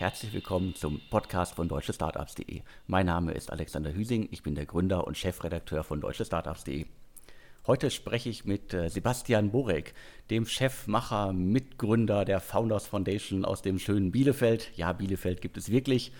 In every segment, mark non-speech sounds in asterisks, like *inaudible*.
herzlich willkommen zum Podcast von deutschestartups.de. Mein Name ist Alexander Hüsing, ich bin der Gründer und Chefredakteur von deutschestartups.de. Heute spreche ich mit äh, Sebastian Borek, dem Chefmacher, Mitgründer der Founders Foundation aus dem schönen Bielefeld. Ja, Bielefeld gibt es wirklich.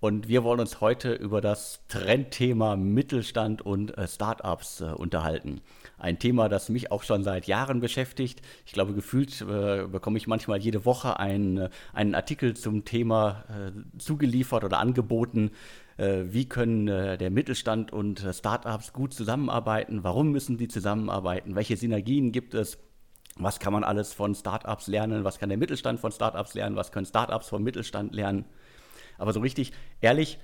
Und wir wollen uns heute über das Trendthema Mittelstand und äh, Startups äh, unterhalten. Ein Thema, das mich auch schon seit Jahren beschäftigt. Ich glaube, gefühlt äh, bekomme ich manchmal jede Woche ein, äh, einen Artikel zum Thema äh, zugeliefert oder angeboten. Äh, wie können der Mittelstand und Startups gut zusammenarbeiten? Warum müssen sie zusammenarbeiten? Welche Synergien gibt es? Was kann man alles von Startups lernen? Was kann der Mittelstand von Startups lernen? Was können Startups vom Mittelstand lernen? Aber so richtig ehrlich,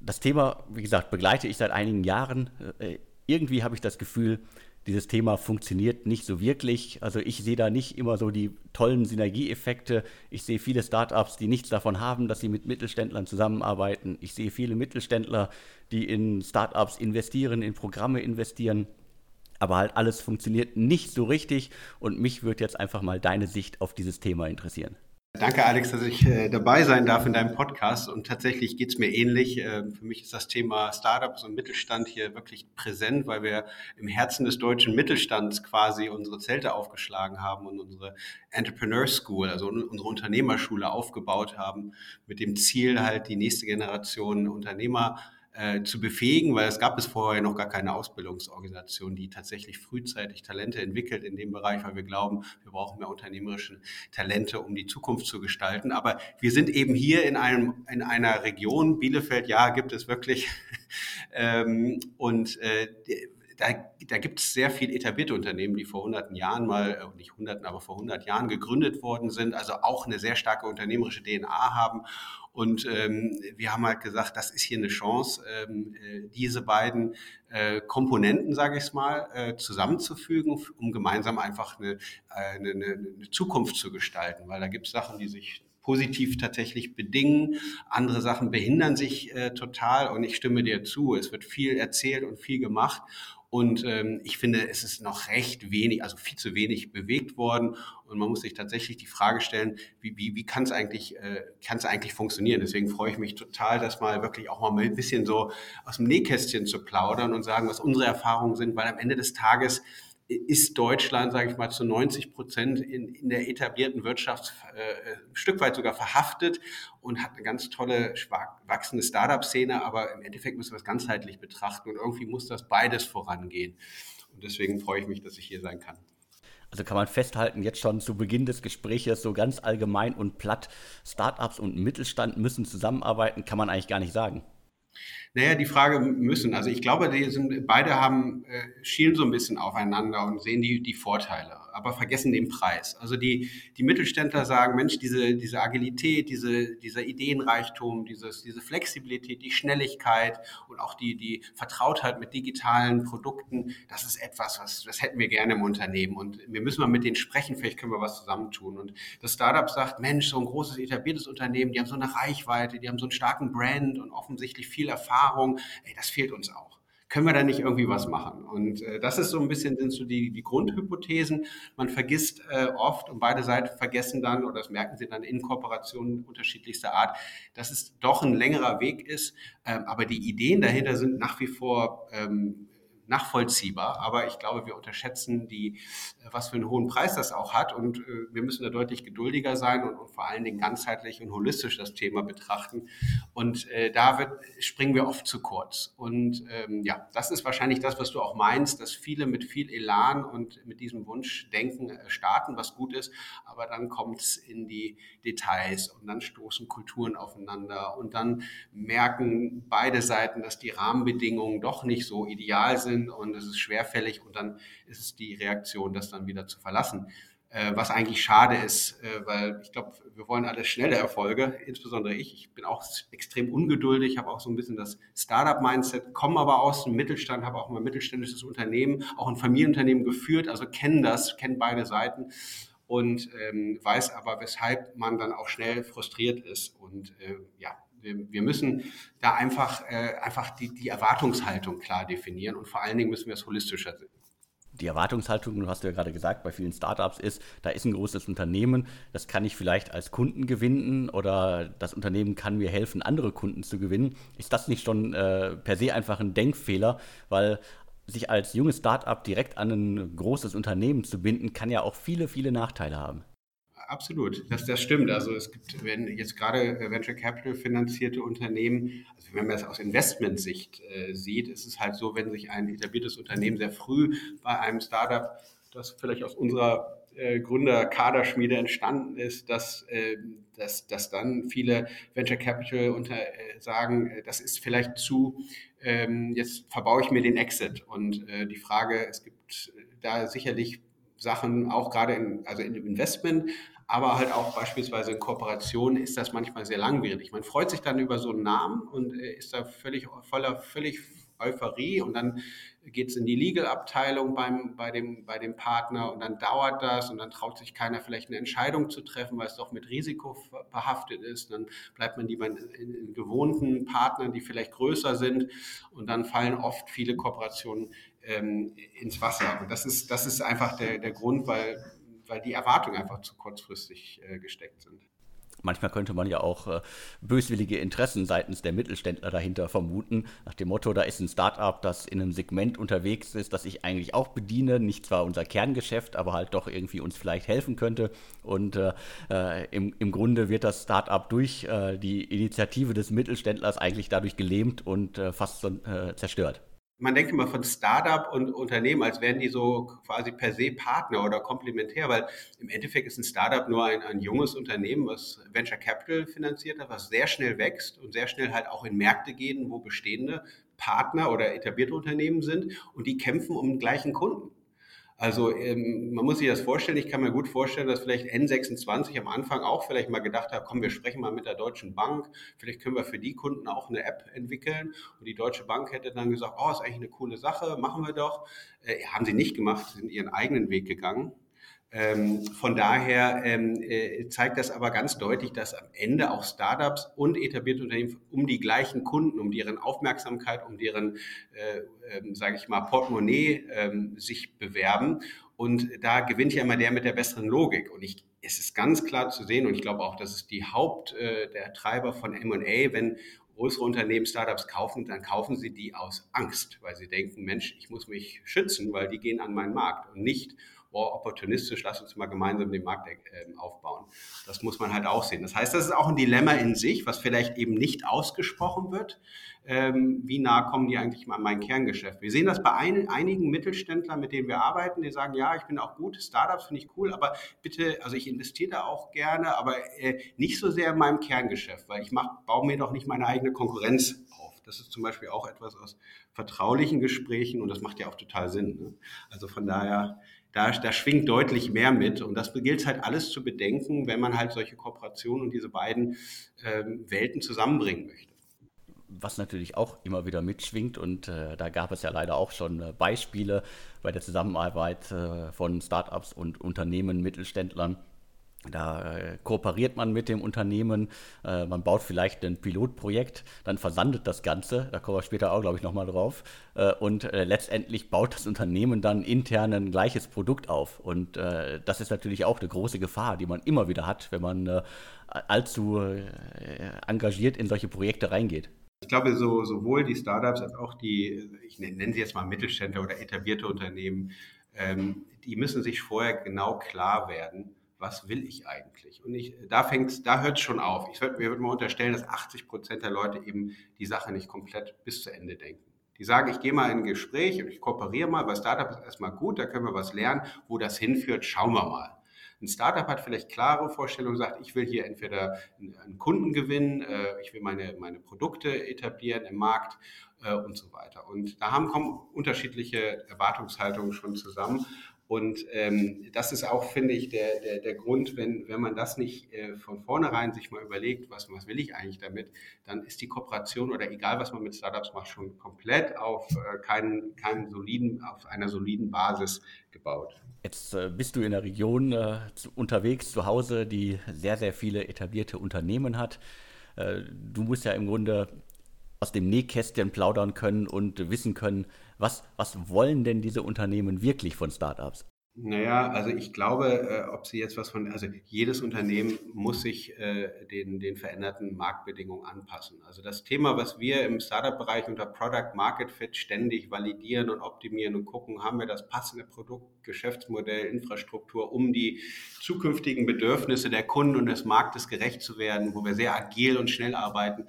das Thema, wie gesagt, begleite ich seit einigen Jahren. Äh, irgendwie habe ich das Gefühl, dieses Thema funktioniert nicht so wirklich. Also ich sehe da nicht immer so die tollen Synergieeffekte. Ich sehe viele Startups, die nichts davon haben, dass sie mit Mittelständlern zusammenarbeiten. Ich sehe viele Mittelständler, die in Startups investieren, in Programme investieren. Aber halt alles funktioniert nicht so richtig. Und mich würde jetzt einfach mal deine Sicht auf dieses Thema interessieren. Danke, Alex, dass ich äh, dabei sein darf in deinem Podcast. Und tatsächlich geht es mir ähnlich. Äh, für mich ist das Thema Startups und Mittelstand hier wirklich präsent, weil wir im Herzen des deutschen Mittelstands quasi unsere Zelte aufgeschlagen haben und unsere Entrepreneur School, also unsere Unternehmerschule aufgebaut haben, mit dem Ziel halt die nächste Generation Unternehmer äh, zu befähigen, weil es gab bis vorher noch gar keine Ausbildungsorganisation, die tatsächlich frühzeitig Talente entwickelt in dem Bereich, weil wir glauben, wir brauchen mehr unternehmerische Talente, um die Zukunft zu gestalten. Aber wir sind eben hier in einem in einer Region, Bielefeld, ja, gibt es wirklich. *laughs* ähm, und äh, da, da gibt es sehr viel etablierte Unternehmen, die vor hunderten Jahren mal, äh, nicht hunderten, aber vor hundert Jahren gegründet worden sind, also auch eine sehr starke unternehmerische DNA haben und ähm, wir haben halt gesagt, das ist hier eine Chance, ähm, äh, diese beiden äh, Komponenten, sage ich es mal, äh, zusammenzufügen, um gemeinsam einfach eine, eine, eine Zukunft zu gestalten. Weil da gibt es Sachen, die sich positiv tatsächlich bedingen. Andere Sachen behindern sich äh, total und ich stimme dir zu. Es wird viel erzählt und viel gemacht. Und ähm, ich finde, es ist noch recht wenig, also viel zu wenig bewegt worden. Und man muss sich tatsächlich die Frage stellen, wie, wie, wie kann es eigentlich, äh, eigentlich funktionieren? Deswegen freue ich mich total, das mal wirklich auch mal ein bisschen so aus dem Nähkästchen zu plaudern und sagen, was unsere Erfahrungen sind, weil am Ende des Tages ist Deutschland, sage ich mal, zu 90 Prozent in, in der etablierten Wirtschaft äh, ein Stück weit sogar verhaftet und hat eine ganz tolle, wachsende Startup-Szene, aber im Endeffekt müssen wir es ganzheitlich betrachten und irgendwie muss das beides vorangehen. Und deswegen freue ich mich, dass ich hier sein kann. Also kann man festhalten, jetzt schon zu Beginn des Gesprächs, so ganz allgemein und platt, Startups und Mittelstand müssen zusammenarbeiten, kann man eigentlich gar nicht sagen. Naja, die Frage müssen. Also ich glaube, die sind, beide haben, äh, schielen so ein bisschen aufeinander und sehen die, die Vorteile aber vergessen den Preis. Also die, die Mittelständler sagen, Mensch, diese, diese Agilität, diese, dieser Ideenreichtum, dieses, diese Flexibilität, die Schnelligkeit und auch die, die Vertrautheit mit digitalen Produkten, das ist etwas, was, das hätten wir gerne im Unternehmen. Und wir müssen mal mit denen sprechen, vielleicht können wir was zusammentun. Und das Startup sagt, Mensch, so ein großes etabliertes Unternehmen, die haben so eine Reichweite, die haben so einen starken Brand und offensichtlich viel Erfahrung. Ey, das fehlt uns auch können wir da nicht irgendwie was machen? Und äh, das ist so ein bisschen sind so die, die Grundhypothesen. Man vergisst äh, oft und beide Seiten vergessen dann, oder das merken sie dann in Kooperationen unterschiedlichster Art, dass es doch ein längerer Weg ist. Ähm, aber die Ideen dahinter sind nach wie vor ähm, nachvollziehbar. Aber ich glaube, wir unterschätzen die, äh, was für einen hohen Preis das auch hat. Und äh, wir müssen da deutlich geduldiger sein und, und, vor allen Dingen ganzheitlich und holistisch das Thema betrachten. Und äh, da wird, springen wir oft zu kurz. Und ähm, ja, das ist wahrscheinlich das, was du auch meinst, dass viele mit viel Elan und mit diesem Wunsch denken, äh, starten, was gut ist. Aber dann kommt es in die Details und dann stoßen Kulturen aufeinander und dann merken beide Seiten, dass die Rahmenbedingungen doch nicht so ideal sind sind und es ist schwerfällig und dann ist es die Reaktion, das dann wieder zu verlassen. Äh, was eigentlich schade ist, äh, weil ich glaube, wir wollen alle schnelle Erfolge, insbesondere ich. Ich bin auch extrem ungeduldig, habe auch so ein bisschen das Startup-Mindset, komme aber aus dem Mittelstand, habe auch mal ein mittelständisches Unternehmen, auch ein Familienunternehmen geführt, also kennen das, kennen beide Seiten und ähm, weiß aber, weshalb man dann auch schnell frustriert ist. Und äh, ja, wir, wir müssen da einfach, äh, einfach die, die Erwartungshaltung klar definieren und vor allen Dingen müssen wir es holistischer sehen. die Erwartungshaltung, du hast ja gerade gesagt, bei vielen Startups ist, da ist ein großes Unternehmen, das kann ich vielleicht als Kunden gewinnen oder das Unternehmen kann mir helfen, andere Kunden zu gewinnen. Ist das nicht schon äh, per se einfach ein Denkfehler, weil sich als junges Startup direkt an ein großes Unternehmen zu binden, kann ja auch viele, viele Nachteile haben. Absolut, das, das stimmt. Also es gibt, wenn jetzt gerade Venture Capital finanzierte Unternehmen, also wenn man das aus Investmentsicht äh, sieht, ist es halt so, wenn sich ein etabliertes Unternehmen sehr früh bei einem Startup, das vielleicht aus unserer äh, Gründerkaderschmiede entstanden ist, dass, äh, dass, dass dann viele Venture Capital unter, äh, sagen, äh, das ist vielleicht zu, ähm, jetzt verbaue ich mir den Exit. Und äh, die Frage, es gibt da sicherlich Sachen, auch gerade in, also in dem Investment, aber halt auch beispielsweise in Kooperationen ist das manchmal sehr langwierig. Man freut sich dann über so einen Namen und äh, ist da völlig voller völlig Euphorie und dann geht es in die Legal-Abteilung beim, bei, dem, bei dem Partner und dann dauert das und dann traut sich keiner vielleicht eine Entscheidung zu treffen, weil es doch mit Risiko behaftet ist. Dann bleibt man lieber in, gewohnten Partnern, die vielleicht größer sind und dann fallen oft viele Kooperationen ähm, ins Wasser. Und das ist, das ist einfach der, der Grund, weil weil die Erwartungen einfach zu kurzfristig äh, gesteckt sind. Manchmal könnte man ja auch äh, böswillige Interessen seitens der Mittelständler dahinter vermuten, nach dem Motto, da ist ein Startup, das in einem Segment unterwegs ist, das ich eigentlich auch bediene, nicht zwar unser Kerngeschäft, aber halt doch irgendwie uns vielleicht helfen könnte. Und äh, äh im, im Grunde wird das Startup durch äh, die Initiative des Mittelständlers eigentlich dadurch gelähmt und äh, fast äh, zerstört man denkt immer von Startup und Unternehmen, als wären die so quasi per se Partner oder komplementär, weil im Endeffekt ist ein Startup nur ein, ein junges Unternehmen, was Venture Capital finanziert hat, was sehr schnell wächst und sehr schnell halt auch in Märkte gehen, wo bestehende Partner oder etablierte Unternehmen sind und die kämpfen um den gleichen Kunden. Also ähm, man muss sich das vorstellen, ich kann mir gut vorstellen, dass vielleicht N26 am Anfang auch vielleicht mal gedacht hat, komm, wir sprechen mal mit der Deutschen Bank, vielleicht können wir für die Kunden auch eine App entwickeln. Und die Deutsche Bank hätte dann gesagt, oh, ist eigentlich eine coole Sache, machen wir doch. Äh, haben sie nicht gemacht, sind ihren eigenen Weg gegangen. Ähm, von daher ähm, äh, zeigt das aber ganz deutlich, dass am Ende auch Startups und etablierte Unternehmen um die gleichen Kunden, um deren Aufmerksamkeit, um deren, äh, äh, sage ich mal, Portemonnaie äh, sich bewerben. Und da gewinnt ja immer der mit der besseren Logik. Und ich, es ist ganz klar zu sehen, und ich glaube auch, das ist die Haupt, äh, der Treiber von M&A, wenn größere Unternehmen Startups kaufen, dann kaufen sie die aus Angst, weil sie denken, Mensch, ich muss mich schützen, weil die gehen an meinen Markt und nicht, boah, opportunistisch, lass uns mal gemeinsam den Markt äh, aufbauen. Das muss man halt auch sehen. Das heißt, das ist auch ein Dilemma in sich, was vielleicht eben nicht ausgesprochen wird. Ähm, wie nah kommen die eigentlich mal an mein Kerngeschäft? Wir sehen das bei ein, einigen Mittelständlern, mit denen wir arbeiten, die sagen, ja, ich bin auch gut, Startups finde ich cool, aber bitte, also ich investiere da auch gerne, aber äh, nicht so sehr in meinem Kerngeschäft, weil ich mach, baue mir doch nicht meine eigene Konkurrenz auf. Das ist zum Beispiel auch etwas aus vertraulichen Gesprächen und das macht ja auch total Sinn. Ne? Also von daher da, da schwingt deutlich mehr mit. Und das gilt halt alles zu bedenken, wenn man halt solche Kooperationen und diese beiden ähm, Welten zusammenbringen möchte. Was natürlich auch immer wieder mitschwingt, und äh, da gab es ja leider auch schon äh, Beispiele bei der Zusammenarbeit äh, von Startups und Unternehmen, Mittelständlern, da äh, kooperiert man mit dem Unternehmen, äh, man baut vielleicht ein Pilotprojekt, dann versandet das Ganze, da kommen wir später auch, glaube ich, nochmal drauf. Äh, und letztendlich baut das Unternehmen dann intern ein gleiches Produkt auf. Und das ist natürlich auch eine große Gefahr, die man immer wieder hat, wenn man allzu engagiert in solche Projekte reingeht. Ich glaube, so, sowohl die Startups als auch die, ich nenne sie jetzt mal Mittelständler oder etablierte Unternehmen, ähm, die müssen sich vorher genau klar werden, was will ich eigentlich? Und ich, da fängt's, da hört es schon auf. Ich würde mir würd mal unterstellen, dass 80 Prozent der Leute eben die Sache nicht komplett bis zu Ende denken. Die sagen, ich gehe mal in ein Gespräch und ich kooperiere mal, weil Startup ist erstmal gut, da können wir was lernen. Wo das hinführt, schauen wir mal. Ein Startup hat vielleicht klare Vorstellungen, sagt, ich will hier entweder einen Kunden gewinnen, äh, ich will meine, meine Produkte etablieren im Markt äh, und so weiter. Und da haben kommen unterschiedliche Erwartungshaltungen schon zusammen. Und ähm, das ist auch, finde ich, der, der, der Grund, wenn, wenn man das nicht äh, von vornherein sich mal überlegt, was, was will ich eigentlich damit, dann ist die Kooperation oder egal, was man mit Startups macht, schon komplett auf, äh, keinen, keinen soliden, auf einer soliden Basis gebaut. Jetzt äh, bist du in der Region äh, zu, unterwegs, zu Hause, die sehr, sehr viele etablierte Unternehmen hat. Äh, du musst ja im Grunde aus dem Nähkästchen plaudern können und wissen können, was, was wollen denn diese Unternehmen wirklich von Startups? Naja, also ich glaube, äh, ob Sie jetzt was von, also jedes Unternehmen muss sich äh, den, den veränderten Marktbedingungen anpassen. Also das Thema, was wir im Startup-Bereich unter Product Market Fit ständig validieren und optimieren und gucken, haben wir das passende Produkt, Geschäftsmodell, Infrastruktur, um die zukünftigen Bedürfnisse der Kunden und des Marktes gerecht zu werden, wo wir sehr agil und schnell arbeiten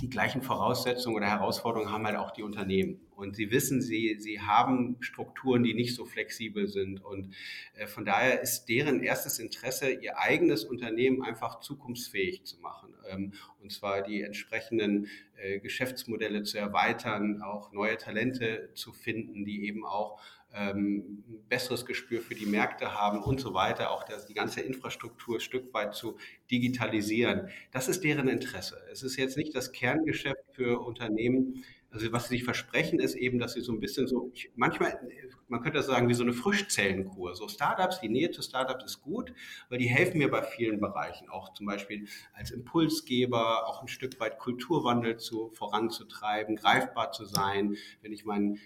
die gleichen Voraussetzungen oder Herausforderungen haben halt auch die Unternehmen. Und sie wissen, sie, sie haben Strukturen, die nicht so flexibel sind. Und äh, von daher ist deren erstes Interesse, ihr eigenes Unternehmen einfach zukunftsfähig zu machen. Ähm, und zwar die entsprechenden äh, Geschäftsmodelle zu erweitern, auch neue Talente zu finden, die eben auch ähm, besseres Gespür für die Märkte haben und so weiter, auch das, die ganze Infrastruktur ein Stück weit zu digitalisieren. Das ist deren Interesse. Es ist jetzt nicht das Kerngeschäft für Unternehmen. Also was sie sich versprechen, ist eben, dass sie so ein bisschen so, ich, manchmal, man könnte das sagen, wie so eine Frischzellenkur. So Startups, die Nähe zu Startups ist gut, weil die helfen mir bei vielen Bereichen, auch zum Beispiel als Impulsgeber, auch ein Stück weit Kulturwandel zu, voranzutreiben, greifbar zu sein. Wenn ich meinen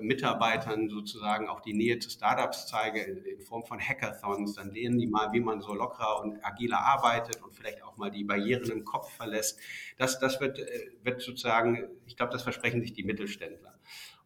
Mitarbeitern sozusagen auch die Nähe zu Startups zeige in Form von Hackathons, dann lernen die mal, wie man so lockerer und agiler arbeitet und vielleicht auch mal die Barrieren im Kopf verlässt. Das, das wird, äh, wird sozusagen, ich glaube, das versprechen sich die Mittelständler.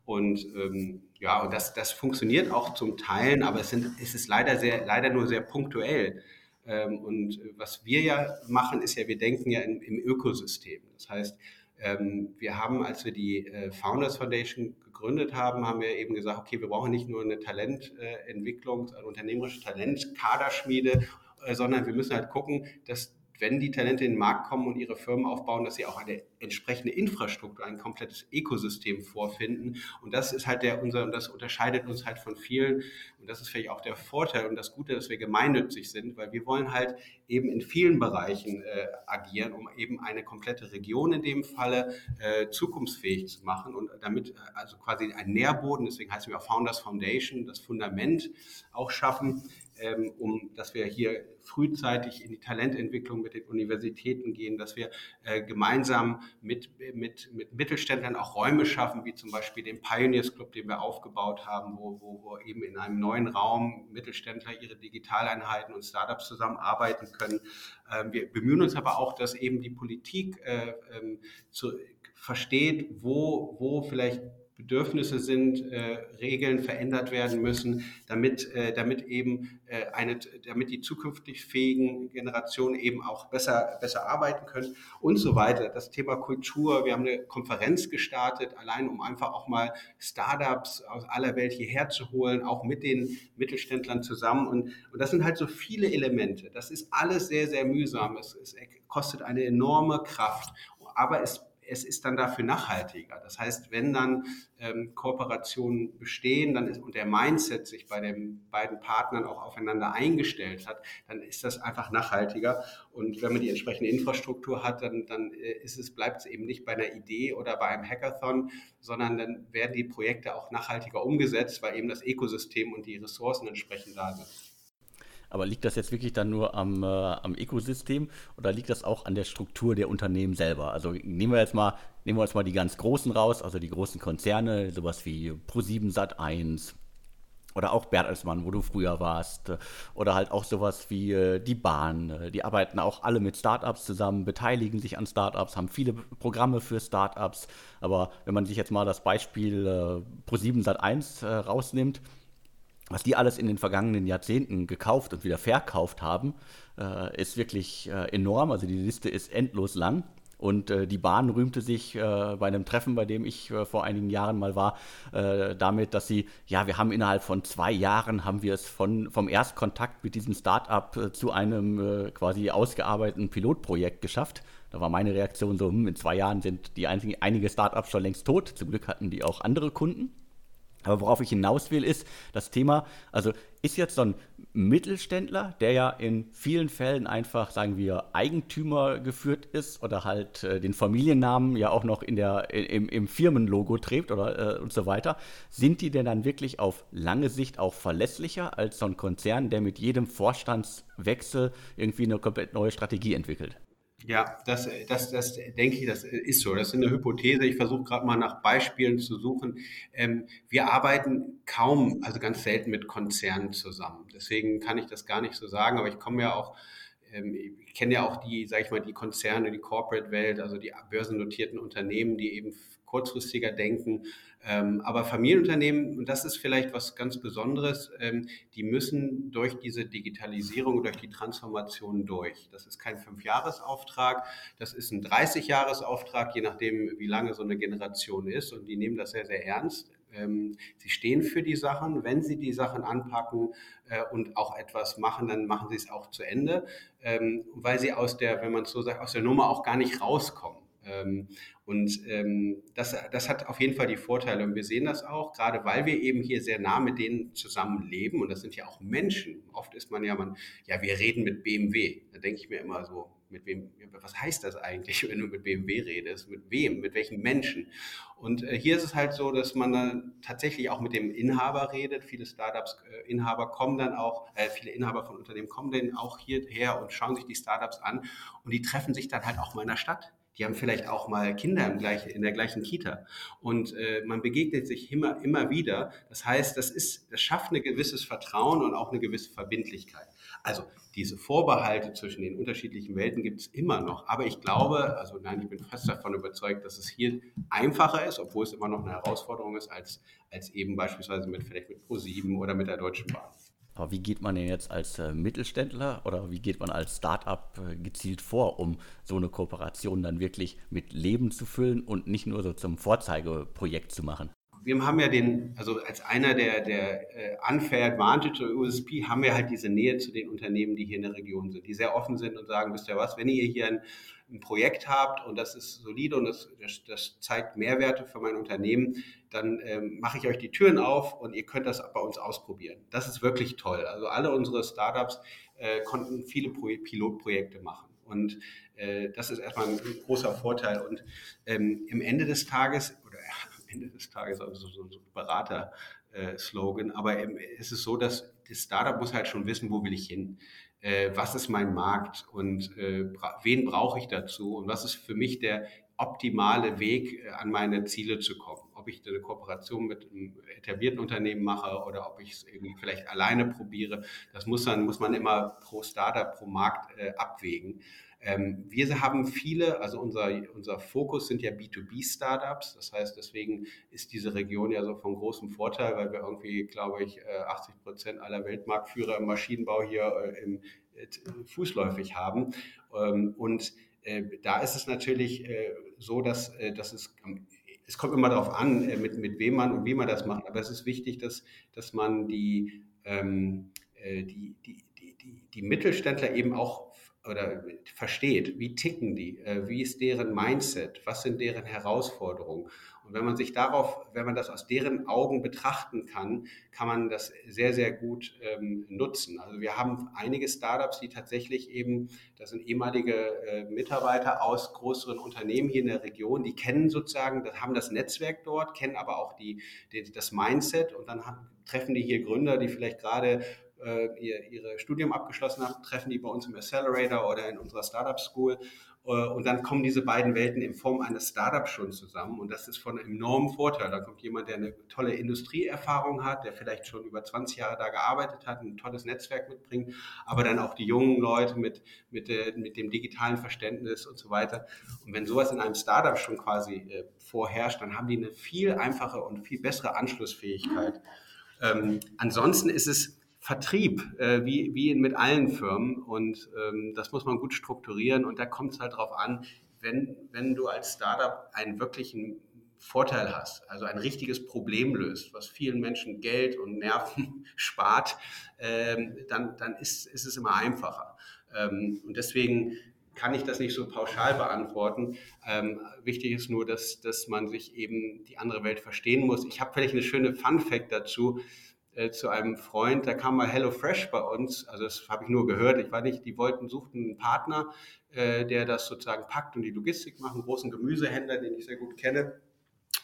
Und ähm, ja, und das, das funktioniert auch zum Teilen, aber es, sind, es ist leider, sehr, leider nur sehr punktuell. Ähm, und was wir ja machen, ist ja, wir denken ja in, im Ökosystem. Das heißt, ähm, wir haben, als wir die äh, Founders Foundation gegründet haben, haben wir eben gesagt, okay, wir brauchen nicht nur eine Talententwicklung, eine unternehmerische Talentkaderschmiede, äh, sondern wir müssen halt gucken, dass wenn die Talente in den Markt kommen und ihre Firmen aufbauen, dass sie auch eine entsprechende Infrastruktur, ein komplettes Ökosystem vorfinden. Und das ist halt der unser, und das unterscheidet uns halt von vielen. Und das ist vielleicht auch der Vorteil und das Gute, dass wir gemeinnützig sind, weil wir wollen halt eben in vielen Bereichen äh, agieren, um eben eine komplette Region in dem Falle äh, zukunftsfähig zu machen und damit äh, also quasi ein Nährboden, deswegen heißen wir auch Founders Foundation, das Fundament auch schaffen, ähm, um dass wir hier frühzeitig in die Talententwicklung mit den Universitäten gehen, dass wir äh, gemeinsam mit, mit, mit Mittelständlern auch Räume schaffen, wie zum Beispiel den Pioneers Club, den wir aufgebaut haben, wo, wo, wo eben in einem neuen Raum Mittelständler ihre Digitaleinheiten und Startups zusammenarbeiten können. Ähm, wir bemühen uns aber auch, dass eben die Politik äh, ähm, zu, versteht, wo, wo vielleicht Bedürfnisse sind, äh, Regeln verändert werden müssen, damit, äh, damit eben äh, eine, damit die zukünftig fähigen Generationen eben auch besser, besser arbeiten können und so weiter. Das Thema Kultur, wir haben eine Konferenz gestartet, allein um einfach auch mal Startups aus aller Welt hierher zu holen, auch mit den Mittelständlern zusammen. Und, und das sind halt so viele Elemente. Das ist alles sehr, sehr mühsam. Es, es kostet eine enorme Kraft. Aber es es ist dann dafür nachhaltiger. Das heißt, wenn dann ähm, Kooperationen bestehen dann ist, und der Mindset sich bei den beiden Partnern auch aufeinander eingestellt hat, dann ist das einfach nachhaltiger. Und wenn man die entsprechende Infrastruktur hat, dann, dann äh, ist es, bleibt es eben nicht bei einer Idee oder bei einem Hackathon, sondern dann werden die Projekte auch nachhaltiger umgesetzt, weil eben das Ökosystem und die Ressourcen entsprechend da sind. Aber liegt das jetzt wirklich dann nur am, äh, am Ökosystem oder liegt das auch an der Struktur der Unternehmen selber? Also nehmen wir jetzt mal, nehmen wir jetzt mal die ganz großen raus, also die großen Konzerne, sowas wie Pro7 Sat1 oder auch Bertelsmann, wo du früher warst, oder halt auch sowas wie äh, die Bahn. Die arbeiten auch alle mit Startups zusammen, beteiligen sich an Startups, haben viele Programme für Startups. Aber wenn man sich jetzt mal das Beispiel äh, Pro7 Sat1 äh, rausnimmt, was die alles in den vergangenen Jahrzehnten gekauft und wieder verkauft haben, äh, ist wirklich äh, enorm. Also die Liste ist endlos lang. Und äh, die Bahn rühmte sich äh, bei einem Treffen, bei dem ich äh, vor einigen Jahren mal war, äh, damit, dass sie, ja, wir haben innerhalb von zwei Jahren, haben wir es von, vom Erstkontakt mit diesem Start-up zu einem quasi ausgearbeiteten Pilotprojekt geschafft. Da war meine Reaktion so, hm, in zwei Jahren sind die einzigen, einige Start-ups schon längst tot. Zum Glück hatten die auch andere Kunden. Aber worauf ich hinaus will, ist das Thema, also ist jetzt so ein Mittelständler, der ja in vielen Fällen einfach, sagen wir, Eigentümer geführt ist oder halt äh, den Familiennamen ja auch noch in der, im, im Firmenlogo trägt oder äh, und so weiter, sind die denn dann wirklich auf lange Sicht auch verlässlicher als so ein Konzern, der mit jedem Vorstandswechsel irgendwie eine komplett neue Strategie entwickelt? Ja, das, das, das denke ich, das ist so. Das ist eine Hypothese. Ich versuche gerade mal nach Beispielen zu suchen. Ähm, wir arbeiten kaum, also ganz selten mit Konzernen zusammen. Deswegen kann ich das gar nicht so sagen, aber ich komme ja auch ähm, ich kenne ja auch die, sage ich mal, die Konzerne, die Corporate-Welt, also die börsennotierten Unternehmen, die eben kurzfristiger denken. Ähm, aber Familienunternehmen, und das ist vielleicht was ganz Besonderes, ähm, die müssen durch diese Digitalisierung, durch die Transformation durch. Das ist kein Fünfjahresauftrag, das ist ein 30-Jahresauftrag, je nachdem, wie lange so eine Generation ist. Und die nehmen das sehr, sehr ernst. Ähm, sie stehen für die Sachen. Wenn sie die Sachen anpacken äh, und auch etwas machen, dann machen sie es auch zu Ende, ähm, weil sie aus der, wenn man es so sagt, aus der Nummer auch gar nicht rauskommen. Ähm, und ähm, das, das hat auf jeden Fall die Vorteile. Und wir sehen das auch, gerade weil wir eben hier sehr nah mit denen zusammenleben. Und das sind ja auch Menschen. Oft ist man ja, man, ja, wir reden mit BMW. Da denke ich mir immer so, mit wem, was heißt das eigentlich, *laughs* wenn du mit BMW redest? Mit wem? Mit welchen Menschen? Und äh, hier ist es halt so, dass man dann tatsächlich auch mit dem Inhaber redet. Viele Startups, äh, kommen dann auch, äh, viele Inhaber von Unternehmen kommen dann auch hierher und schauen sich die Startups an. Und die treffen sich dann halt auch mal in der Stadt die haben vielleicht auch mal Kinder im gleichen, in der gleichen Kita. Und äh, man begegnet sich immer, immer wieder. Das heißt, das, ist, das schafft ein gewisses Vertrauen und auch eine gewisse Verbindlichkeit. Also diese Vorbehalte zwischen den unterschiedlichen Welten gibt es immer noch. Aber ich glaube, also nein, ich bin fast davon überzeugt, dass es hier einfacher ist, obwohl es immer noch eine Herausforderung ist, als, als eben beispielsweise mit vielleicht mit Pro7 oder mit der Deutschen Bahn. Aber wie geht man denn jetzt als äh, Mittelständler oder wie geht man als Startup äh, gezielt vor, um so eine Kooperation dann wirklich mit Leben zu füllen und nicht nur so zum Vorzeigeprojekt zu machen? wir haben ja den, also als einer der, der äh, Unfair Advantage oder USP haben wir halt diese Nähe zu den Unternehmen, die hier in der Region sind, die sehr offen sind und sagen, wisst ihr was, wenn ihr hier ein, ein Projekt habt und das ist solide und das, das, das zeigt Mehrwerte für mein Unternehmen, dann ähm, mache ich euch die Türen auf und ihr könnt das bei uns ausprobieren. Das ist wirklich toll. Also alle unsere Startups äh, konnten viele Pro Pilotprojekte machen. Und äh, das ist erstmal ein großer Vorteil. Und ähm, im Ende des Tages, oder Ende des Tages, also so ein Berater-Slogan. Aber es ist so, dass das Startup muss halt schon wissen, wo will ich hin? Äh, was ist mein Markt und äh, wen brauche ich dazu? Und was ist für mich der optimale Weg, äh, an meine Ziele zu kommen? Ob ich eine Kooperation mit einem etablierten Unternehmen mache oder ob ich es vielleicht alleine probiere, das muss dann, muss man immer pro Startup, pro Markt äh, abwägen. Ähm, wir haben viele, also unser, unser Fokus sind ja B2B-Startups. Das heißt, deswegen ist diese Region ja so von großem Vorteil, weil wir irgendwie, glaube ich, 80 äh, Prozent aller Weltmarktführer im Maschinenbau hier äh, im, äh, fußläufig haben. Ähm, und da ist es natürlich so, dass, dass es es kommt immer darauf an, mit, mit wem man und wie man das macht, aber es ist wichtig, dass, dass man die, ähm, die, die, die, die Mittelständler eben auch oder versteht, wie ticken die, äh, wie ist deren Mindset, was sind deren Herausforderungen. Und wenn man sich darauf, wenn man das aus deren Augen betrachten kann, kann man das sehr, sehr gut ähm, nutzen. Also wir haben einige Startups, die tatsächlich eben, das sind ehemalige äh, Mitarbeiter aus größeren Unternehmen hier in der Region, die kennen sozusagen, haben das Netzwerk dort, kennen aber auch die, die das Mindset und dann haben, treffen die hier Gründer, die vielleicht gerade ihr, ihre Studium abgeschlossen haben, treffen die bei uns im Accelerator oder in unserer Startup School. Äh, und dann kommen diese beiden Welten in Form eines Startups schon zusammen. Und das ist von enormem Vorteil. Da kommt jemand, der eine tolle Industrieerfahrung hat, der vielleicht schon über 20 Jahre da gearbeitet hat, ein tolles Netzwerk mitbringt, aber dann auch die jungen Leute mit, mit, mit dem digitalen Verständnis und so weiter. Und wenn sowas in einem Startup schon quasi äh, vorherrscht, dann haben die eine viel einfache und viel bessere Anschlussfähigkeit. Ähm, ansonsten ist es Vertrieb, äh, wie, wie mit allen Firmen. Und ähm, das muss man gut strukturieren. Und da kommt es halt drauf an, wenn, wenn du als Startup einen wirklichen Vorteil hast, also ein richtiges Problem löst, was vielen Menschen Geld und Nerven *laughs* spart, ähm, dann, dann ist, ist es immer einfacher. Ähm, und deswegen kann ich das nicht so pauschal beantworten. Ähm, wichtig ist nur, dass, dass man sich eben die andere Welt verstehen muss. Ich habe vielleicht eine schöne Fun Fact dazu. Äh, zu einem Freund, da kam mal HelloFresh bei uns, also das habe ich nur gehört, ich war nicht, die wollten, suchten einen Partner, äh, der das sozusagen packt und die Logistik macht, einen großen Gemüsehändler, den ich sehr gut kenne.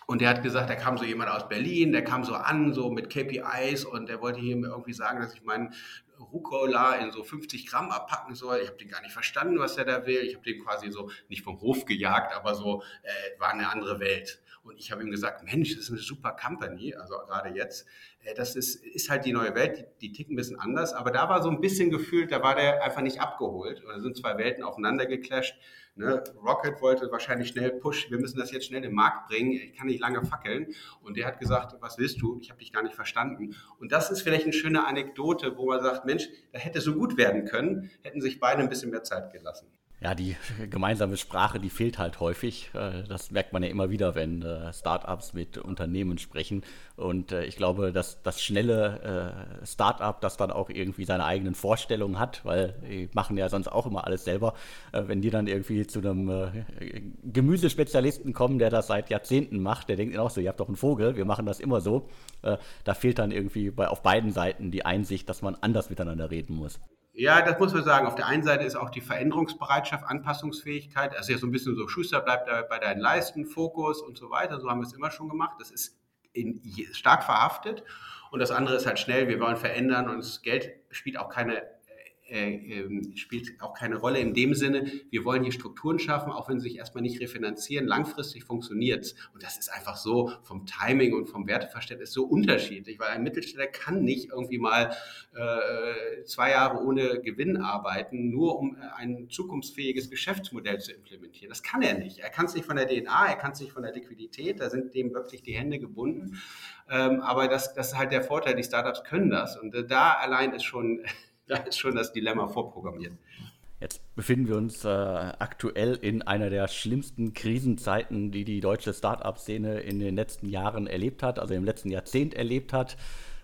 Und der hat gesagt, da kam so jemand aus Berlin, der kam so an, so mit KPIs und der wollte hier irgendwie sagen, dass ich meinen Rucola in so 50 Gramm abpacken soll. Ich habe den gar nicht verstanden, was er da will. Ich habe den quasi so nicht vom Hof gejagt, aber so äh, war eine andere Welt. Und ich habe ihm gesagt, Mensch, das ist eine super Company, also gerade jetzt. Äh, das ist, ist halt die neue Welt, die, die ticken ein bisschen anders. Aber da war so ein bisschen gefühlt, da war der einfach nicht abgeholt. Da sind zwei Welten aufeinander geclasht. Ne? Rocket wollte wahrscheinlich schnell pushen, wir müssen das jetzt schnell im Markt bringen, ich kann nicht lange fackeln. Und der hat gesagt, was willst du? Ich habe dich gar nicht verstanden. Und das ist vielleicht eine schöne Anekdote, wo man sagt, Mensch, da hätte so gut werden können, hätten sich beide ein bisschen mehr Zeit gelassen ja, die *laughs* gemeinsame Sprache, die fehlt halt häufig. Äh, das merkt man ja immer wieder, wenn äh, Startups mit Unternehmen sprechen. Und äh, ich glaube, dass das schnelle Startup, das dann auch irgendwie seine eigenen Vorstellungen hat, weil die machen ja sonst auch immer alles selber. Wenn die dann irgendwie zu einem Gemüsespezialisten kommen, der das seit Jahrzehnten macht, der denkt auch so, ihr habt doch einen Vogel, wir machen das immer so. Da fehlt dann irgendwie auf beiden Seiten die Einsicht, dass man anders miteinander reden muss. Ja, das muss man sagen. Auf der einen Seite ist auch die Veränderungsbereitschaft, Anpassungsfähigkeit. Also ja so ein bisschen so, Schuster bleibt bei deinen Leisten, Fokus und so weiter. So haben wir es immer schon gemacht. Das ist in, stark verhaftet. Und das andere ist halt schnell, wir wollen verändern und das Geld spielt auch keine äh, ähm, spielt auch keine Rolle in dem Sinne, wir wollen hier Strukturen schaffen, auch wenn sie sich erstmal nicht refinanzieren, langfristig funktioniert es. Und das ist einfach so vom Timing und vom Werteverständnis so unterschiedlich, weil ein Mittelständler kann nicht irgendwie mal äh, zwei Jahre ohne Gewinn arbeiten, nur um ein zukunftsfähiges Geschäftsmodell zu implementieren. Das kann er nicht. Er kann es nicht von der DNA, er kann es nicht von der Liquidität, da sind dem wirklich die Hände gebunden. Ähm, aber das, das ist halt der Vorteil, die Startups können das. Und äh, da allein ist schon *laughs* da ist schon das Dilemma vorprogrammiert. Jetzt befinden wir uns äh, aktuell in einer der schlimmsten Krisenzeiten, die die deutsche Start-up-Szene in den letzten Jahren erlebt hat, also im letzten Jahrzehnt erlebt hat.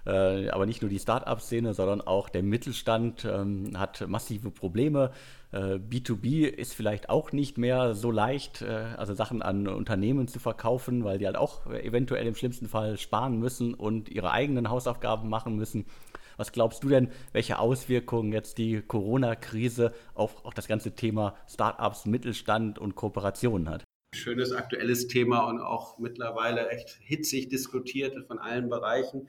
Äh, aber nicht nur die Start-up-Szene, sondern auch der Mittelstand ähm, hat massive Probleme. Äh, B2B ist vielleicht auch nicht mehr so leicht, äh, also Sachen an Unternehmen zu verkaufen, weil die halt auch eventuell im schlimmsten Fall sparen müssen und ihre eigenen Hausaufgaben machen müssen. Was glaubst du denn, welche Auswirkungen jetzt die Corona-Krise auf, auf das ganze Thema Startups, Mittelstand und Kooperationen hat? Schönes aktuelles Thema und auch mittlerweile echt hitzig diskutiert von allen Bereichen.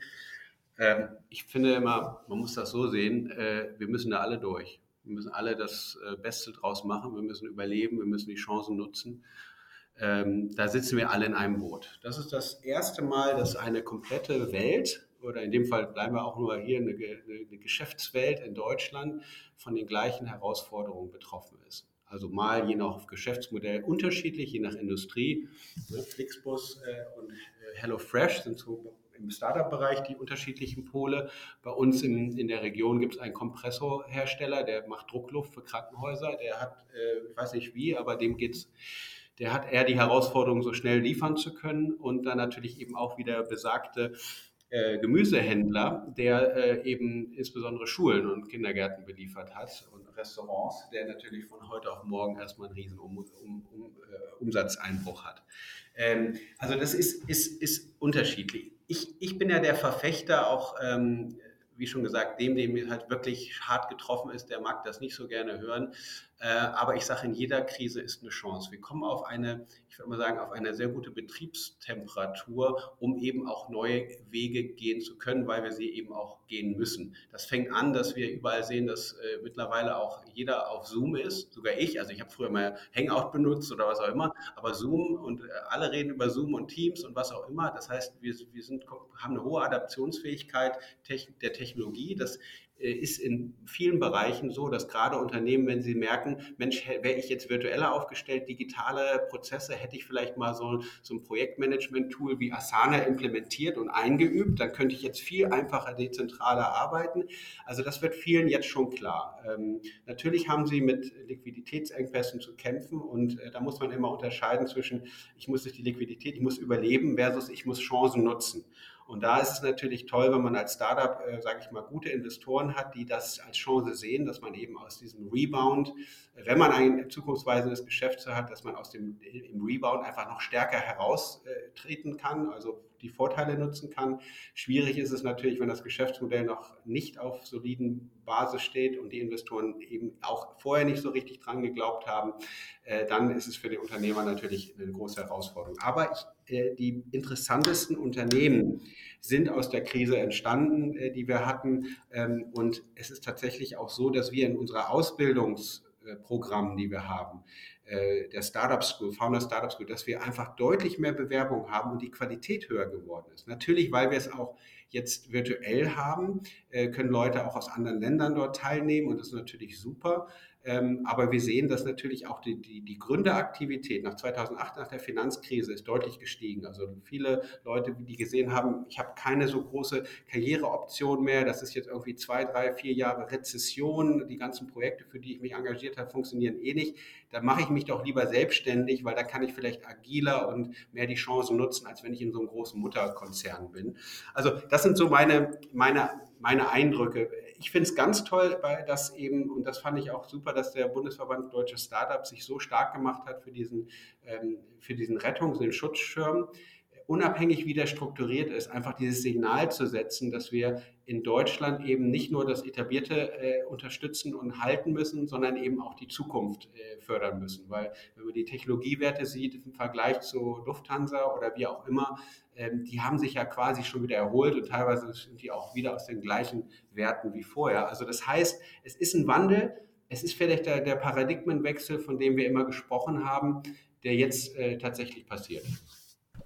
Ähm, ich finde immer, man muss das so sehen, äh, wir müssen da alle durch. Wir müssen alle das äh, Beste draus machen, wir müssen überleben, wir müssen die Chancen nutzen. Ähm, da sitzen wir alle in einem Boot. Das ist das erste Mal, dass eine komplette Welt oder in dem Fall bleiben wir auch nur hier eine, eine Geschäftswelt in Deutschland von den gleichen Herausforderungen betroffen ist. Also mal je nach Geschäftsmodell unterschiedlich, je nach Industrie. Ne, Flixbus äh, und äh, HelloFresh sind so im Startup-Bereich die unterschiedlichen Pole. Bei uns in, in der Region gibt es einen Kompressorhersteller, der macht Druckluft für Krankenhäuser. Der hat, äh, ich weiß nicht wie, aber dem geht's der hat eher die Herausforderung, so schnell liefern zu können und dann natürlich eben auch wieder besagte äh, Gemüsehändler, der äh, eben insbesondere Schulen und Kindergärten beliefert hat und Restaurants, der natürlich von heute auf morgen erstmal einen riesen um, um, um, äh, Umsatzeinbruch hat. Ähm, also das ist, ist, ist unterschiedlich. Ich, ich bin ja der Verfechter auch, ähm, wie schon gesagt, dem, dem halt wirklich hart getroffen ist, der mag das nicht so gerne hören. Äh, aber ich sage, in jeder Krise ist eine Chance. Wir kommen auf eine, ich würde mal sagen, auf eine sehr gute Betriebstemperatur, um eben auch neue Wege gehen zu können, weil wir sie eben auch gehen müssen. Das fängt an, dass wir überall sehen, dass äh, mittlerweile auch jeder auf Zoom ist, sogar ich. Also ich habe früher mal Hangout benutzt oder was auch immer, aber Zoom und äh, alle reden über Zoom und Teams und was auch immer. Das heißt, wir, wir sind, haben eine hohe Adaptionsfähigkeit der Technologie. Das ist in vielen Bereichen so, dass gerade Unternehmen, wenn sie merken, Mensch, wäre ich jetzt virtueller aufgestellt, digitale Prozesse, hätte ich vielleicht mal so, so ein Projektmanagement-Tool wie Asana implementiert und eingeübt, dann könnte ich jetzt viel einfacher dezentraler arbeiten. Also das wird vielen jetzt schon klar. Ähm, natürlich haben sie mit Liquiditätsengpässen zu kämpfen und äh, da muss man immer unterscheiden zwischen, ich muss durch die Liquidität, ich muss überleben versus ich muss Chancen nutzen. Und da ist es natürlich toll, wenn man als Startup, äh, sage ich mal, gute Investoren hat, die das als Chance sehen, dass man eben aus diesem Rebound, wenn man ein zukunftsweisendes Geschäft hat, dass man aus dem im Rebound einfach noch stärker heraustreten kann, also die Vorteile nutzen kann. Schwierig ist es natürlich, wenn das Geschäftsmodell noch nicht auf soliden Basis steht und die Investoren eben auch vorher nicht so richtig dran geglaubt haben, äh, dann ist es für den Unternehmer natürlich eine große Herausforderung. Aber ich die interessantesten Unternehmen sind aus der Krise entstanden, äh, die wir hatten. Ähm, und es ist tatsächlich auch so, dass wir in unserer Ausbildungsprogrammen, die wir haben, äh, der Startup School, Founder Startup School, dass wir einfach deutlich mehr Bewerbungen haben und die Qualität höher geworden ist. Natürlich, weil wir es auch jetzt virtuell haben, äh, können Leute auch aus anderen Ländern dort teilnehmen und das ist natürlich super. Ähm, aber wir sehen, dass natürlich auch die, die, die Gründeraktivität nach 2008, nach der Finanzkrise, ist deutlich gestiegen. Also viele Leute, die gesehen haben, ich habe keine so große Karriereoption mehr, das ist jetzt irgendwie zwei, drei, vier Jahre Rezession, die ganzen Projekte, für die ich mich engagiert habe, funktionieren eh nicht. Da mache ich mich doch lieber selbstständig, weil da kann ich vielleicht agiler und mehr die Chancen nutzen, als wenn ich in so einem großen Mutterkonzern bin. Also das sind so meine, meine, meine Eindrücke ich finde es ganz toll, dass eben, und das fand ich auch super, dass der Bundesverband Deutsche Startups sich so stark gemacht hat für diesen, ähm, für diesen Rettungs- und den Schutzschirm unabhängig wie der strukturiert ist, einfach dieses Signal zu setzen, dass wir in Deutschland eben nicht nur das Etablierte äh, unterstützen und halten müssen, sondern eben auch die Zukunft äh, fördern müssen. Weil wenn man die Technologiewerte sieht im Vergleich zu Lufthansa oder wie auch immer, ähm, die haben sich ja quasi schon wieder erholt und teilweise sind die auch wieder aus den gleichen Werten wie vorher. Also das heißt, es ist ein Wandel. Es ist vielleicht der, der Paradigmenwechsel, von dem wir immer gesprochen haben, der jetzt äh, tatsächlich passiert.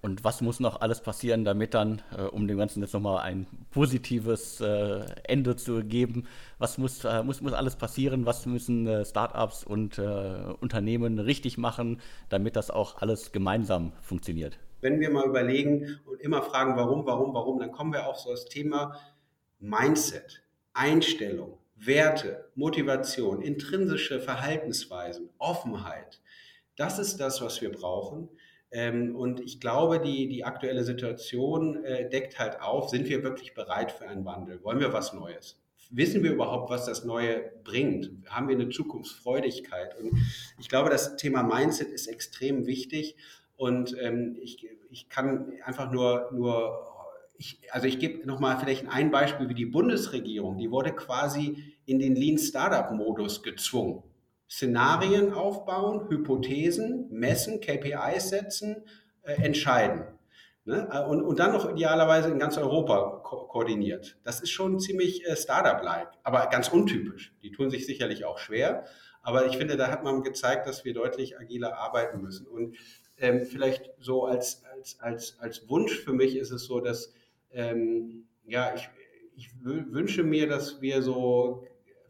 Und was muss noch alles passieren, damit dann, äh, um dem Ganzen jetzt nochmal ein positives äh, Ende zu geben, was muss, äh, muss, muss alles passieren, was müssen äh, Startups und äh, Unternehmen richtig machen, damit das auch alles gemeinsam funktioniert? Wenn wir mal überlegen und immer fragen, warum, warum, warum, dann kommen wir auch so das Thema Mindset, Einstellung, Werte, Motivation, intrinsische Verhaltensweisen, Offenheit. Das ist das, was wir brauchen ähm, und ich glaube, die, die aktuelle Situation äh, deckt halt auf, sind wir wirklich bereit für einen Wandel? Wollen wir was Neues? Wissen wir überhaupt, was das Neue bringt? Haben wir eine Zukunftsfreudigkeit? Und ich glaube, das Thema Mindset ist extrem wichtig. Und ähm, ich, ich kann einfach nur, nur ich, also ich gebe nochmal vielleicht ein Beispiel wie die Bundesregierung. Die wurde quasi in den Lean Startup Modus gezwungen. Szenarien aufbauen, Hypothesen, messen, KPIs setzen, äh, entscheiden. Ne? Äh, und, und dann noch idealerweise in ganz Europa ko koordiniert. Das ist schon ziemlich äh, Startup-like, aber ganz untypisch. Die tun sich sicherlich auch schwer, aber ich finde, da hat man gezeigt, dass wir deutlich agiler arbeiten müssen. Und ähm, vielleicht so als, als, als, als Wunsch für mich ist es so, dass ähm, ja, ich, ich wünsche mir, dass wir so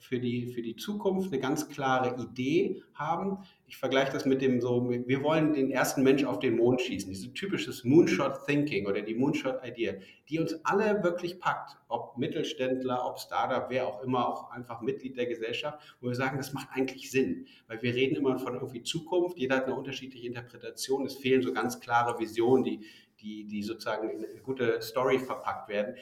für die, für die Zukunft eine ganz klare Idee haben. Ich vergleiche das mit dem so, wir wollen den ersten Mensch auf den Mond schießen, dieses typisches Moonshot Thinking oder die Moonshot Idee, die uns alle wirklich packt, ob Mittelständler, ob Startup, wer auch immer, auch einfach Mitglied der Gesellschaft, wo wir sagen, das macht eigentlich Sinn, weil wir reden immer von irgendwie Zukunft, jeder hat eine unterschiedliche Interpretation, es fehlen so ganz klare Visionen, die, die, die sozusagen in eine gute Story verpackt werden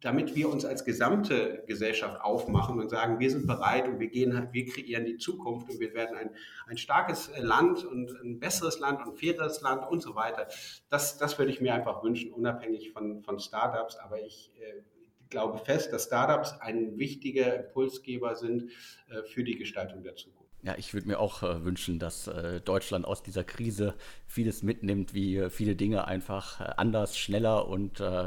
damit wir uns als gesamte Gesellschaft aufmachen und sagen, wir sind bereit und wir gehen, wir kreieren die Zukunft und wir werden ein, ein starkes Land und ein besseres Land und ein faires Land und so weiter. Das, das würde ich mir einfach wünschen, unabhängig von, von Startups. Aber ich äh, glaube fest, dass Startups ein wichtiger Impulsgeber sind äh, für die Gestaltung der Zukunft. Ja, ich würde mir auch äh, wünschen, dass äh, Deutschland aus dieser Krise vieles mitnimmt, wie äh, viele Dinge einfach äh, anders, schneller und äh,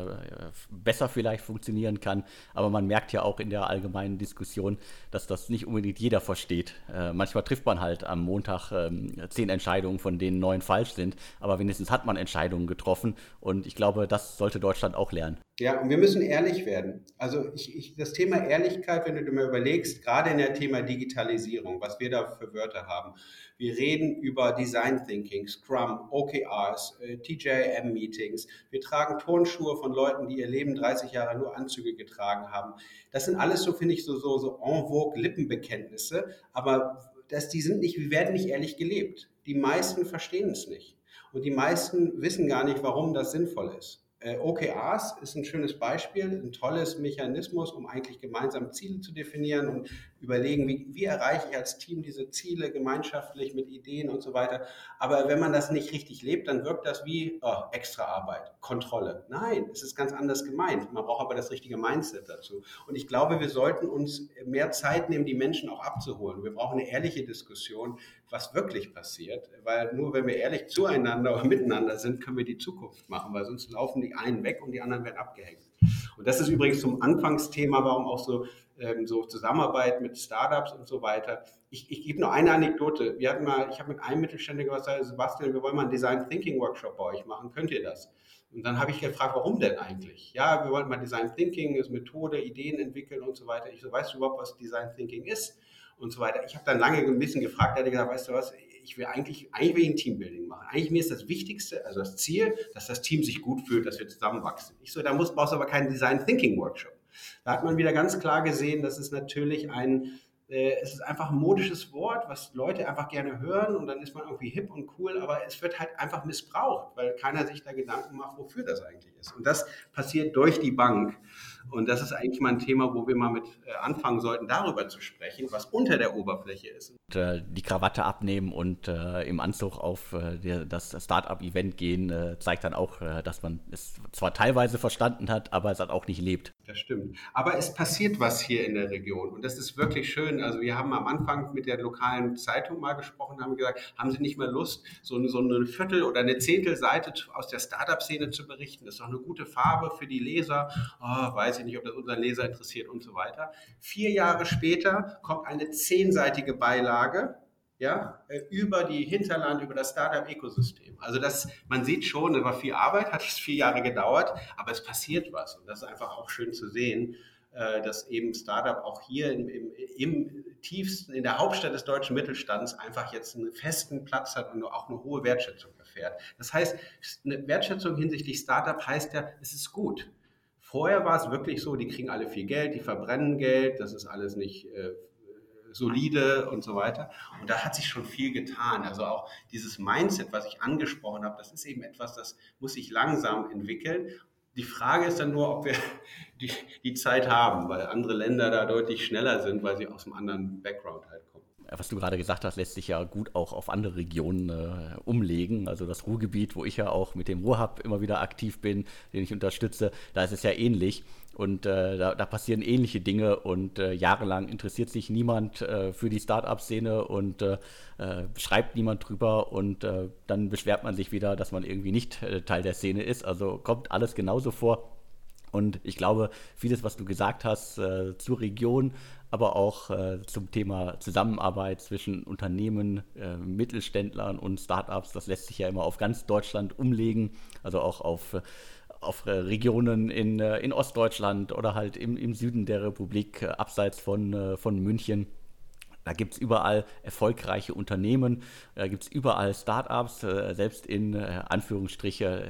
besser vielleicht funktionieren kann. Aber man merkt ja auch in der allgemeinen Diskussion, dass das nicht unbedingt jeder versteht. Äh, manchmal trifft man halt am Montag ähm, zehn Entscheidungen, von denen neun falsch sind. Aber wenigstens hat man Entscheidungen getroffen. Und ich glaube, das sollte Deutschland auch lernen. Ja, und wir müssen ehrlich werden. Also ich, ich, das Thema Ehrlichkeit, wenn du dir mal überlegst, gerade in der Thema Digitalisierung, was wir da für Wörter haben. Wir reden über Design Thinking, Scrum, OKRs, äh, TJM-Meetings. Wir tragen Turnschuhe von Leuten, die ihr Leben 30 Jahre nur Anzüge getragen haben. Das sind alles so, finde ich, so, so, so en vogue Lippenbekenntnisse, aber das, die sind nicht, wir werden nicht ehrlich gelebt. Die meisten verstehen es nicht. Und die meisten wissen gar nicht, warum das sinnvoll ist. Äh, OKRs ist ein schönes Beispiel, ein tolles Mechanismus, um eigentlich gemeinsam Ziele zu definieren und überlegen, wie, wie erreiche ich als Team diese Ziele gemeinschaftlich mit Ideen und so weiter. Aber wenn man das nicht richtig lebt, dann wirkt das wie oh, extra Arbeit, Kontrolle. Nein, es ist ganz anders gemeint. Man braucht aber das richtige Mindset dazu. Und ich glaube, wir sollten uns mehr Zeit nehmen, die Menschen auch abzuholen. Wir brauchen eine ehrliche Diskussion, was wirklich passiert, weil nur wenn wir ehrlich zueinander oder miteinander sind, können wir die Zukunft machen, weil sonst laufen die einen weg und die anderen werden abgehängt. Und das ist übrigens zum Anfangsthema, warum auch so, ähm, so Zusammenarbeit mit Startups und so weiter. Ich, ich gebe nur eine Anekdote. Wir hatten mal, ich habe mit einem Mittelständiger gesagt, Sebastian, wir wollen mal einen Design Thinking Workshop bei euch machen. Könnt ihr das? Und dann habe ich gefragt, warum denn eigentlich? Ja, wir wollten mal Design Thinking, ist Methode, Ideen entwickeln und so weiter. Ich so, weißt du überhaupt, was Design Thinking ist? Und so weiter. Ich habe dann lange ein bisschen gefragt, er hat gesagt, weißt du was, ich will eigentlich, eigentlich will ich ein Teambuilding machen. Eigentlich mir ist das Wichtigste, also das Ziel, dass das Team sich gut fühlt, dass wir zusammenwachsen. Ich so, da brauchst du aber keinen Design Thinking Workshop. Da hat man wieder ganz klar gesehen, dass es natürlich ein, äh, es ist einfach ein modisches Wort, was Leute einfach gerne hören und dann ist man irgendwie hip und cool, aber es wird halt einfach missbraucht, weil keiner sich da Gedanken macht, wofür das eigentlich ist. Und das passiert durch die Bank. Und das ist eigentlich mal ein Thema, wo wir mal mit äh, anfangen sollten, darüber zu sprechen, was unter der Oberfläche ist. Und, äh, die Krawatte abnehmen und äh, im Anzug auf äh, das Startup-Event gehen, äh, zeigt dann auch, äh, dass man es zwar teilweise verstanden hat, aber es hat auch nicht lebt. Das stimmt. Aber es passiert was hier in der Region und das ist wirklich schön. Also wir haben am Anfang mit der lokalen Zeitung mal gesprochen, haben gesagt, haben Sie nicht mehr Lust, so, so eine Viertel- oder eine Zehntelseite aus der Startup-Szene zu berichten? Das ist doch eine gute Farbe für die Leser. Oh, weiß ich nicht, ob das unseren Leser interessiert und so weiter. Vier Jahre später kommt eine zehnseitige Beilage ja, äh, über die Hinterland, über das Startup-Ökosystem. Also das, man sieht schon, es war viel Arbeit, hat es vier Jahre gedauert, aber es passiert was. Und das ist einfach auch schön zu sehen, äh, dass eben Startup auch hier im, im, im tiefsten, in der Hauptstadt des deutschen Mittelstands einfach jetzt einen festen Platz hat und auch eine hohe Wertschätzung erfährt. Das heißt, eine Wertschätzung hinsichtlich Startup heißt ja, es ist gut. Vorher war es wirklich so, die kriegen alle viel Geld, die verbrennen Geld, das ist alles nicht äh, solide und so weiter. Und da hat sich schon viel getan. Also auch dieses Mindset, was ich angesprochen habe, das ist eben etwas, das muss sich langsam entwickeln. Die Frage ist dann nur, ob wir *laughs* die, die Zeit haben, weil andere Länder da deutlich schneller sind, weil sie aus einem anderen Background halt kommen was du gerade gesagt hast, lässt sich ja gut auch auf andere Regionen äh, umlegen. Also das Ruhrgebiet, wo ich ja auch mit dem Ruhrhub immer wieder aktiv bin, den ich unterstütze, da ist es ja ähnlich. Und äh, da, da, passieren ähnliche Dinge und äh, jahrelang interessiert sich niemand äh, für die Start-up-Szene und äh, äh, schreibt niemand drüber und dann beschwert man sich wieder, dass man irgendwie nicht Teil der Szene ist. Also kommt alles genauso vor. Und ich glaube, vieles, was du gesagt hast äh, zur Region, aber auch äh, zum Thema Zusammenarbeit zwischen Unternehmen, äh, Mittelständlern und Startups, das lässt sich ja immer auf ganz Deutschland umlegen, also auch auf, auf äh, Regionen in, äh, in Ostdeutschland oder halt im, im Süden der Republik, äh, abseits von, von München. Da gibt es überall erfolgreiche Unternehmen, da gibt es überall Startups, äh, selbst in äh, Anführungsstriche,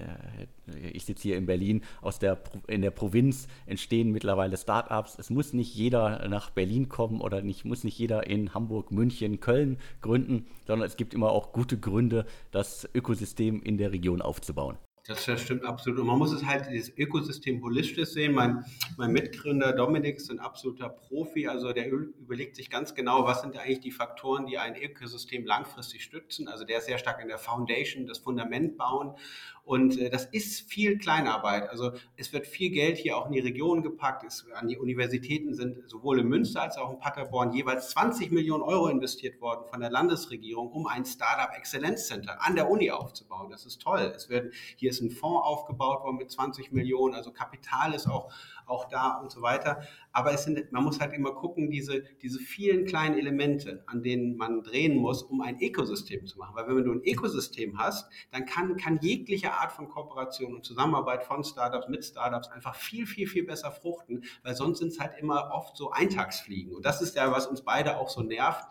äh, ich sitze hier in Berlin, aus der, in der Provinz entstehen mittlerweile Startups. Es muss nicht jeder nach Berlin kommen oder nicht, muss nicht jeder in Hamburg, München, Köln gründen, sondern es gibt immer auch gute Gründe, das Ökosystem in der Region aufzubauen. Das, das stimmt absolut. Und man muss es halt dieses Ökosystem holistisch sehen. Mein, mein Mitgründer Dominik ist ein absoluter Profi. Also der überlegt sich ganz genau, was sind eigentlich die Faktoren, die ein Ökosystem langfristig stützen. Also der ist sehr stark in der Foundation, das Fundament bauen. Und äh, das ist viel Kleinarbeit. Also es wird viel Geld hier auch in die Region gepackt. Es, an die Universitäten sind sowohl in Münster als auch in Paderborn jeweils 20 Millionen Euro investiert worden von der Landesregierung, um ein Startup Exzellenzcenter an der Uni aufzubauen. Das ist toll. Es wird, hier ist ein Fonds aufgebaut worden mit 20 Millionen. Also Kapital ist auch, auch da und so weiter. Aber es sind, man muss halt immer gucken, diese, diese vielen kleinen Elemente, an denen man drehen muss, um ein Ökosystem zu machen. Weil wenn du ein Ökosystem hast, dann kann, kann jegliche Art von Kooperation und Zusammenarbeit von Startups mit Startups einfach viel, viel, viel besser fruchten, weil sonst sind es halt immer oft so Eintagsfliegen. Und das ist ja, was uns beide auch so nervt.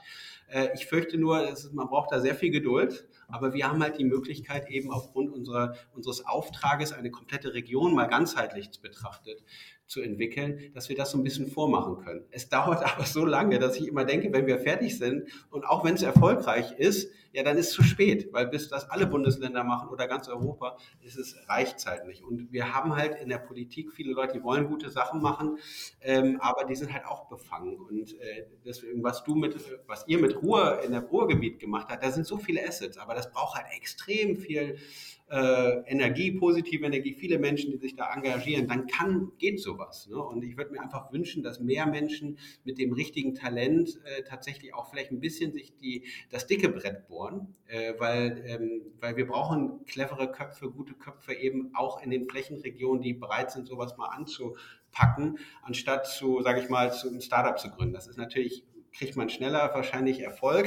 Äh, ich fürchte nur, ist, man braucht da sehr viel Geduld, aber wir haben halt die Möglichkeit eben aufgrund unserer, unseres Auftrages eine komplette Region mal ganzheitlich betrachtet zu entwickeln, dass wir das so ein bisschen vormachen können. Es dauert *laughs* aber so lange, dass ich immer denke, wenn wir fertig sind und auch wenn es erfolgreich ist, ja, dann ist es zu spät, weil bis das alle Bundesländer machen oder ganz Europa, ist es reicht nicht. Und wir haben halt in der Politik viele Leute, die wollen gute Sachen machen, ähm, aber die sind halt auch befangen. Und äh, deswegen, was du mit, was ihr mit Ruhe in der Ruhrgebiet gemacht habt, da sind so viele Assets, aber das braucht halt extrem viel äh, Energie, positive Energie, viele Menschen, die sich da engagieren, dann kann, geht sowas. Ne? Und ich würde mir einfach wünschen, dass mehr Menschen mit dem richtigen Talent äh, tatsächlich auch vielleicht ein bisschen sich die, das dicke Brett bohren, äh, weil, ähm, weil wir brauchen clevere Köpfe, gute Köpfe eben auch in den Flächenregionen, die bereit sind, sowas mal anzupacken, anstatt zu, sage ich mal, zu einem Startup zu gründen. Das ist natürlich kriegt man schneller wahrscheinlich Erfolg,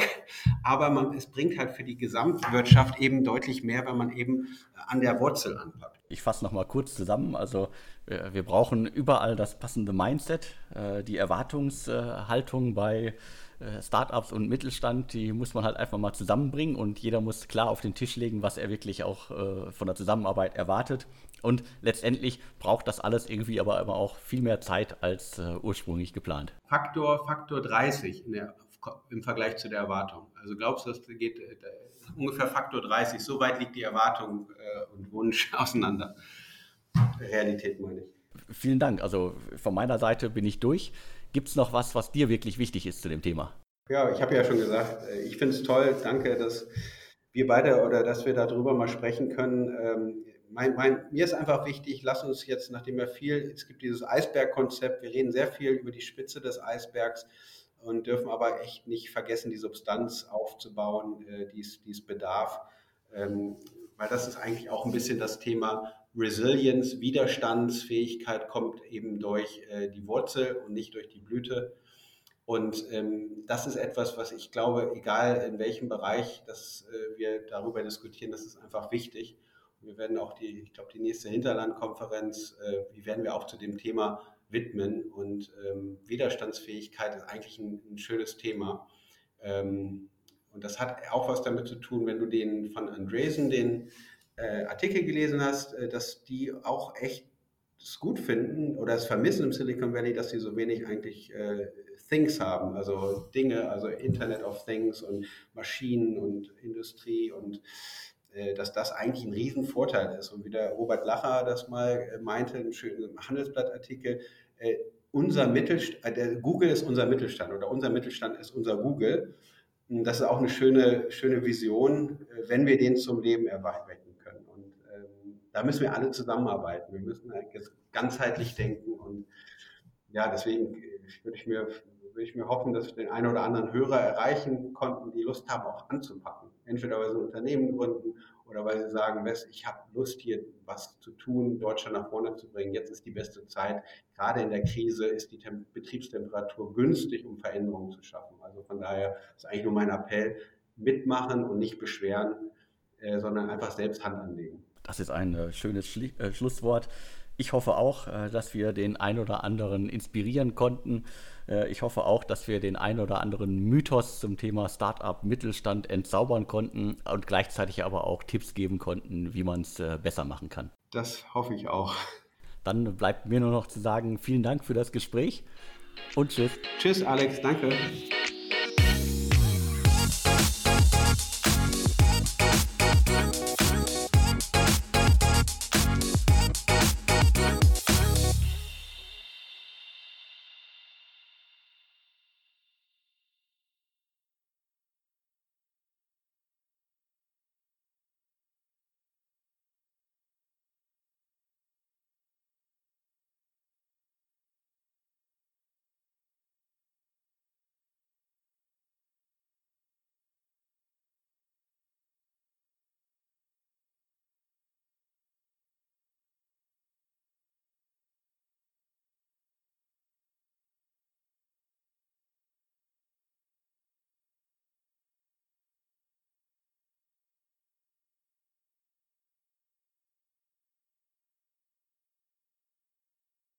aber man, es bringt halt für die Gesamtwirtschaft eben deutlich mehr, wenn man eben an der Wurzel anpackt. Ich fasse nochmal kurz zusammen. Also wir brauchen überall das passende Mindset, äh, die Erwartungshaltung bei äh, Startups und Mittelstand, die muss man halt einfach mal zusammenbringen und jeder muss klar auf den Tisch legen, was er wirklich auch äh, von der Zusammenarbeit erwartet. Und letztendlich braucht das alles irgendwie aber immer auch viel mehr Zeit als äh, ursprünglich geplant. Faktor, Faktor 30 der, im Vergleich zu der Erwartung. Also glaubst du, das geht äh, ungefähr Faktor 30, so weit liegt die Erwartung äh, und Wunsch *laughs* auseinander. Realität meine ich. Vielen Dank. Also von meiner Seite bin ich durch. Gibt es noch was, was dir wirklich wichtig ist zu dem Thema? Ja, ich habe ja schon gesagt, äh, ich finde es toll. Danke, dass wir beide oder dass wir darüber mal sprechen können. Ähm, mein, mein, mir ist einfach wichtig, lass uns jetzt, nachdem wir viel, es gibt dieses Eisbergkonzept, wir reden sehr viel über die Spitze des Eisbergs und dürfen aber echt nicht vergessen, die Substanz aufzubauen, äh, die es bedarf. Ähm, weil das ist eigentlich auch ein bisschen das Thema Resilience, Widerstandsfähigkeit kommt eben durch äh, die Wurzel und nicht durch die Blüte. Und ähm, das ist etwas, was ich glaube, egal in welchem Bereich dass, äh, wir darüber diskutieren, das ist einfach wichtig. Und wir werden auch die, ich glaube, die nächste Hinterlandkonferenz, äh, die werden wir auch zu dem Thema widmen. Und ähm, Widerstandsfähigkeit ist eigentlich ein, ein schönes Thema. Ähm, und das hat auch was damit zu tun, wenn du den von Andresen, den äh, Artikel gelesen hast, äh, dass die auch echt es gut finden oder es vermissen im Silicon Valley, dass sie so wenig eigentlich äh, Things haben, also Dinge, also Internet of Things und Maschinen und Industrie und äh, dass das eigentlich ein Riesenvorteil ist. Und wie der Robert Lacher das mal äh, meinte, ein schöner Handelsblattartikel, äh, unser Mittelstand, äh, Google ist unser Mittelstand oder unser Mittelstand ist unser Google. Das ist auch eine schöne, schöne Vision, wenn wir den zum Leben erwecken da müssen wir alle zusammenarbeiten. Wir müssen jetzt ganzheitlich denken und ja, deswegen würde ich mir, würde ich mir hoffen, dass wir den einen oder anderen Hörer erreichen konnten, die Lust haben, auch anzupacken. Entweder weil sie ein Unternehmen gründen oder weil sie sagen, ich habe Lust, hier was zu tun, Deutschland nach vorne zu bringen. Jetzt ist die beste Zeit. Gerade in der Krise ist die Tem Betriebstemperatur günstig, um Veränderungen zu schaffen. Also von daher ist eigentlich nur mein Appell, mitmachen und nicht beschweren, äh, sondern einfach selbst Hand anlegen. Das ist ein äh, schönes Schli äh, Schlusswort. Ich hoffe auch, äh, dass wir den ein oder anderen inspirieren konnten. Äh, ich hoffe auch, dass wir den ein oder anderen Mythos zum Thema Startup Mittelstand entzaubern konnten und gleichzeitig aber auch Tipps geben konnten, wie man es besser machen kann. Das hoffe ich auch. Dann bleibt mir nur noch zu sagen, vielen Dank für das Gespräch und tschüss. Tschüss, Alex, danke.